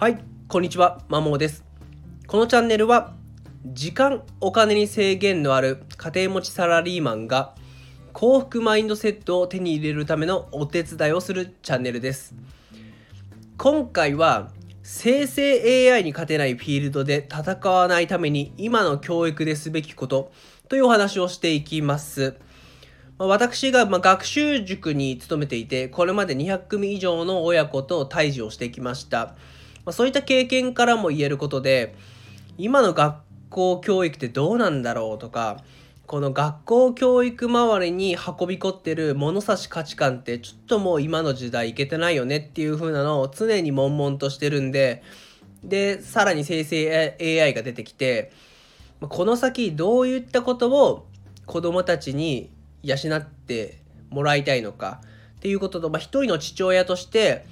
はい、こんにちは、まもです。このチャンネルは、時間、お金に制限のある家庭持ちサラリーマンが、幸福マインドセットを手に入れるためのお手伝いをするチャンネルです。今回は、生成 AI に勝てないフィールドで戦わないために今の教育ですべきことというお話をしていきます。ま私がま学習塾に勤めていて、これまで200組以上の親子と対峙をしてきました。まあ、そういった経験からも言えることで、今の学校教育ってどうなんだろうとか、この学校教育周りに運び込ってる物差し価値観ってちょっともう今の時代いけてないよねっていう風なのを常に悶々としてるんで、で、さらに生成 AI が出てきて、この先どういったことを子供たちに養ってもらいたいのかっていうことと、まあ、一人の父親として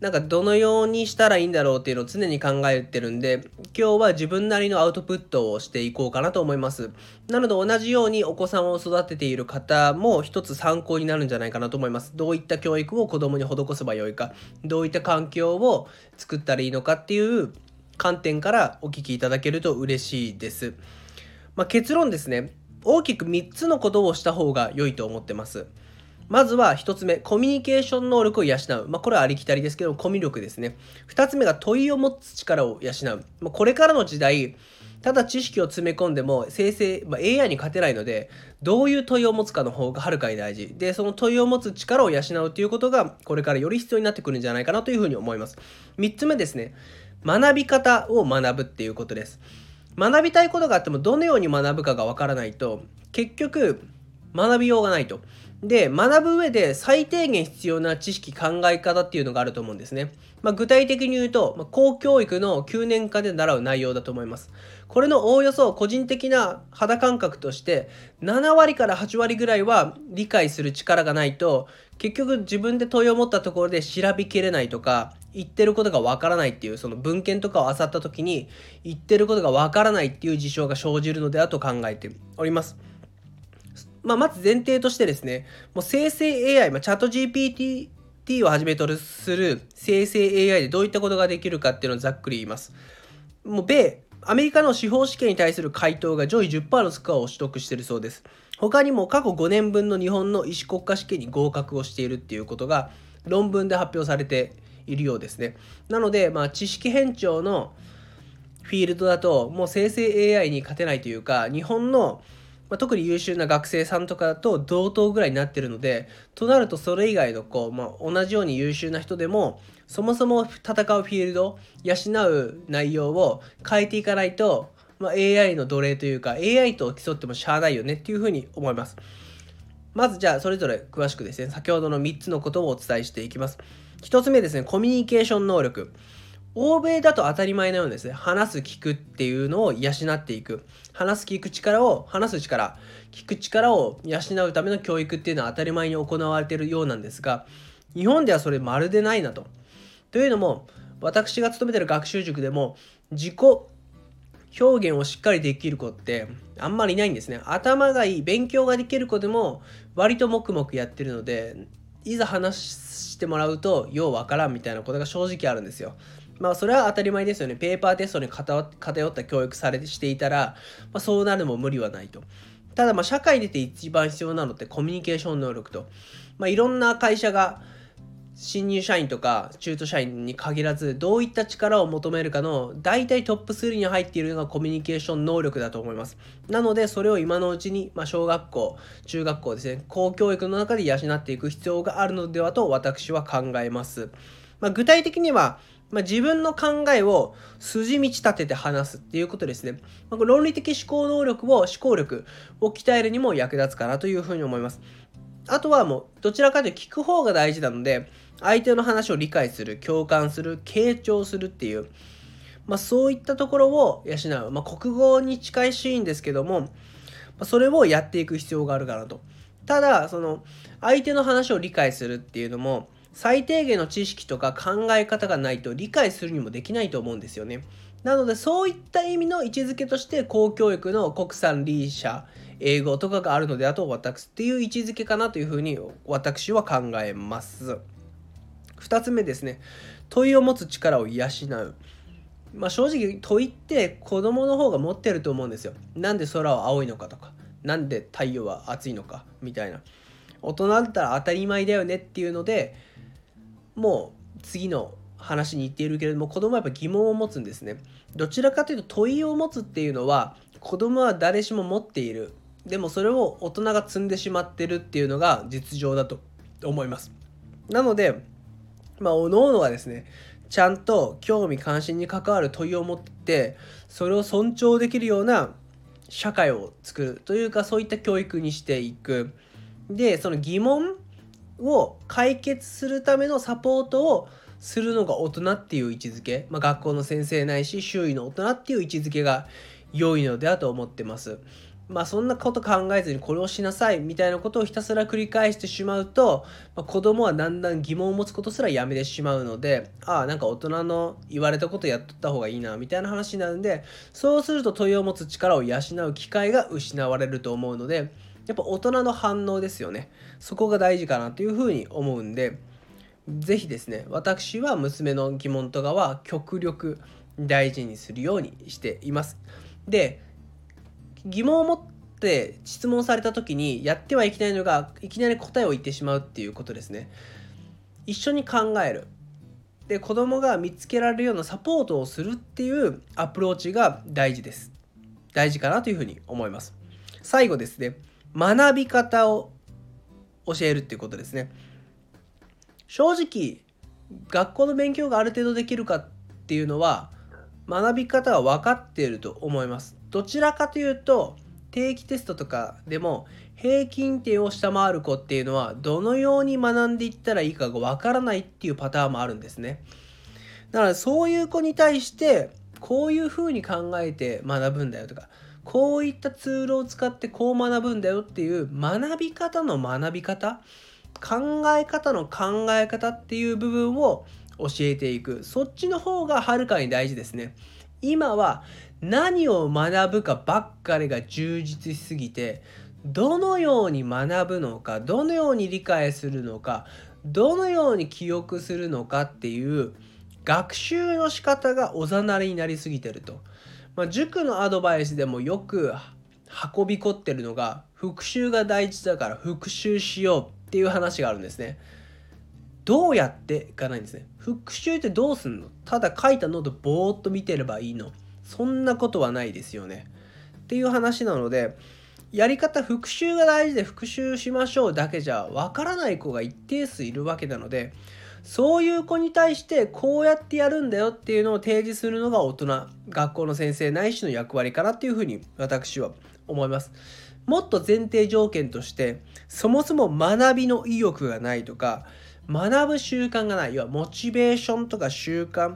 なんかどのようにしたらいいんだろうっていうのを常に考えてるんで今日は自分なりのアウトプットをしていこうかなと思います。なので同じようにお子さんを育てている方も一つ参考になるんじゃないかなと思います。どういった教育を子供に施せばよいか。どういった環境を作ったらいいのかっていう観点からお聞きいただけると嬉しいです、まあ、結論ですね。大きく3つのことをした方が良いと思ってます。まずは1つ目、コミュニケーション能力を養う。まあ、これはありきたりですけど、コミュ力ですね。2つ目が問いを持つ力を養う。まあ、これからの時代、ただ知識を詰め込んでも生成、まあ、AI に勝てないので、どういう問いを持つかの方がはるかに大事。で、その問いを持つ力を養うということが、これからより必要になってくるんじゃないかなというふうに思います。3つ目ですね、学び方を学ぶっていうことです。学びたいことがあってもどのように学ぶかがわからないと結局学びようがないと。で学ぶ上で最低限必要な知識考え方っていうのがあると思うんですね。まあ、具体的に言うと、まあ、公教育の9年間で習う内容だと思います。これのおおよそ個人的な肌感覚として7割から8割ぐらいは理解する力がないと結局自分で問いを持ったところで調べきれないとか言ってることがわからないっていうその文献とかを漁った時に言ってることがわからないっていう事象が生じるのではと考えております。まあ、まず前提としてですね、もう生成 AI、まあ、チャット GPT T をはじめとする生成 AI でどういったことができるかっていうのをざっくり言います。もう米、アメリカの司法試験に対する回答が上位10%のスコアを取得しているそうです。他にも過去5年分の日本の医師国家試験に合格をしているっていうことが論文で発表されているようですね。なので、まあ、知識変調のフィールドだともう生成 AI に勝てないというか日本のまあ、特に優秀な学生さんとかだと同等ぐらいになってるのでとなるとそれ以外のこう、まあ、同じように優秀な人でもそもそも戦うフィールド養う内容を変えていかないと、まあ、AI の奴隷というか AI と競ってもしゃあないよねっていうふうに思います。まずじゃあそれぞれ詳しくですね先ほどの3つのことをお伝えしていきます。1つ目ですねコミュニケーション能力。欧米だと当たり前のようにですね、話す聞くっていうのを養っていく。話す聞く力を、話す力、聞く力を養うための教育っていうのは当たり前に行われているようなんですが、日本ではそれまるでないなと。というのも、私が勤めてる学習塾でも、自己表現をしっかりできる子ってあんまりいないんですね。頭がいい、勉強ができる子でも割と黙々やってるので、いざ話してもらうと、ようわからんみたいなことが正直あるんですよ。まあそれは当たり前ですよね。ペーパーテストに偏った教育されてしていたら、まあ、そうなるのも無理はないと。ただまあ社会に出て一番必要なのってコミュニケーション能力と。まあいろんな会社が新入社員とか中途社員に限らずどういった力を求めるかの大体トップ3に入っているのがコミュニケーション能力だと思います。なのでそれを今のうちに、まあ、小学校、中学校ですね、公教育の中で養っていく必要があるのではと私は考えます。まあ、具体的にはまあ、自分の考えを筋道立てて話すっていうことですね。まあ、論理的思考能力を、思考力を鍛えるにも役立つかなというふうに思います。あとはもう、どちらかというと聞く方が大事なので、相手の話を理解する、共感する、傾聴するっていう、まあ、そういったところを養う。まあ、国語に近いシーンですけども、まあ、それをやっていく必要があるかなと。ただ、その、相手の話を理解するっていうのも、最低限の知識とか考え方がないと理解するにもできないと思うんですよね。なのでそういった意味の位置づけとして公教育の国産リーシャ英語とかがあるのであと私っていう位置づけかなというふうに私は考えます。2つ目ですね問いを持つ力を養う。まあ、正直問いって子供の方が持ってると思うんですよ。なんで空は青いのかとか、なんで太陽は暑いのかみたいな。大人だったら当たり前だよねっていうのでもう次の話に言っているけれども子供はやっぱ疑問を持つんですね。どちらかというと問いを持つっていうのは子供は誰しも持っている。でもそれを大人が積んでしまってるっていうのが実情だと思います。なので、まあ、おのおのがですね、ちゃんと興味関心に関わる問いを持ってそれを尊重できるような社会を作るというかそういった教育にしていくでその疑問を解決するためのサポートをするのが大人っていう位置づけ、まあ、学校の先生ないし周囲の大人っていう位置づけが良いのではと思ってます。まあそんなこと考えずにこれをしなさいみたいなことをひたすら繰り返してしまうと、まあ、子供はだんだん疑問を持つことすらやめてしまうのでああなんか大人の言われたことやっとった方がいいなみたいな話になるんでそうすると問いを持つ力を養う機会が失われると思うのでやっぱ大人の反応ですよね。そこが大事かなというふうに思うんで是非ですね私は娘の疑問とかは極力大事にするようにしています。で疑問を持って質問された時にやってはいけないのがいきなり答えを言ってしまうっていうことですね。一緒に考える。で子供が見つけられるようなサポートをするっていうアプローチが大事です。大事かなというふうに思います。最後ですね。学び方を教えるっていうことですね正直学校の勉強がある程度できるかっていうのは学び方は分かっていると思いますどちらかというと定期テストとかでも平均点を下回る子っていうのはどのように学んでいったらいいかがわからないっていうパターンもあるんですね。だからそういう子に対してこういうふうに考えて学ぶんだよとかこういったツールを使ってこう学ぶんだよっていう学び方の学び方考え方の考え方っていう部分を教えていくそっちの方がはるかに大事ですね。今は何を学ぶかばっかりが充実しすぎてどのように学ぶのかどのように理解するのかどのように記憶するのかっていう学習の仕方がおざなりになりすぎてると、まあ、塾のアドバイスでもよく運び込ってるのが復習が大事だから復習しようっていう話があるんですね。どうやっていかないんですね。復習ってどうすんの？ただ書いたノートぼーっと見てればいいの。そんなことはないですよね。っていう話なのでやり方復習が大事で復習しましょうだけじゃわからない子が一定数いるわけなのでそういう子に対してこうやってやるんだよっていうのを提示するのが大人。学校の先生ないしの役割かなっていうふうに私は思います。もっと前提条件としてそもそも学びの意欲がないとか学ぶ習慣がない。要はモチベーションとか習慣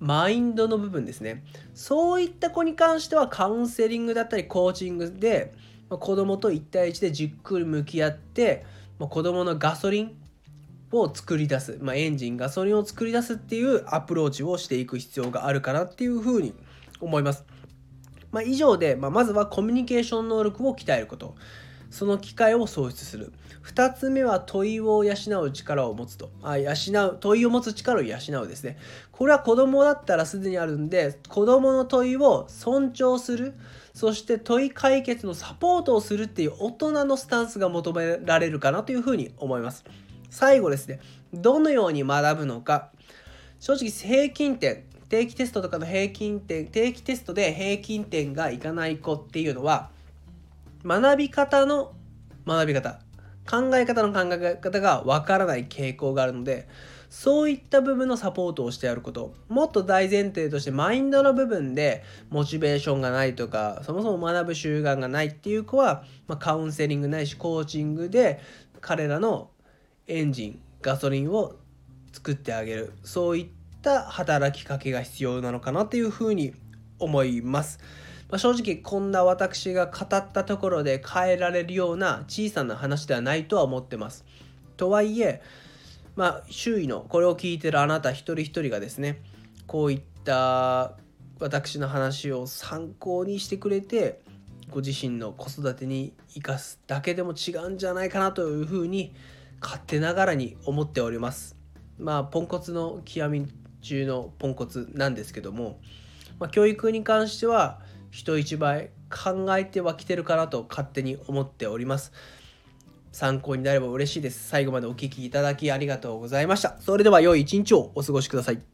マインドの部分ですね。そういった子に関してはカウンセリングだったりコーチングで子供と1対1でじっくり向き合って子供のガソリンを作り出す、まあ、エンジンガソリンを作り出すっていうアプローチをしていく必要があるかなっていうふうに思います。まあ、以上で、まあ、まずはコミュニケーション能力を鍛えること。その機会を創出する。2つ目は問いを養う力を持つと。あ養う問いを持つ力を養うですね。これは子供だったらすでにあるんで子供の問いを尊重する。そして問い解決のサポートをするっていう大人のスタンスが求められるかなというふうに思います。最後ですね。どのように学ぶのか。正直平均点定期テストとかの平均点定期テストで平均点がいかない子っていうのは学び方の学び方考え方の考え方がわからない傾向があるのでそういった部分のサポートをしてやること。もっと大前提としてマインドの部分でモチベーションがないとかそもそも学ぶ習慣がないっていう子は、まあ、カウンセリングないしコーチングで彼らのエンジンガソリンを作ってあげるそういった働きかけが必要なのかなっていうふうに思います。まあ、正直こんな私が語ったところで変えられるような小さな話ではないとは思ってます。とはいえ、まあ、周囲のこれを聞いてるあなた一人一人がですねこういった私の話を参考にしてくれてご自身の子育てに生かすだけでも違うんじゃないかなというふうに思います勝手ながらに思っております。まあポンコツの極み中のポンコツなんですけども、まあ、教育に関しては人一倍考えてはきてるかなと勝手に思っております。参考になれば嬉しいです。最後までお聴きいただきありがとうございました。それでは良い一日をお過ごしください。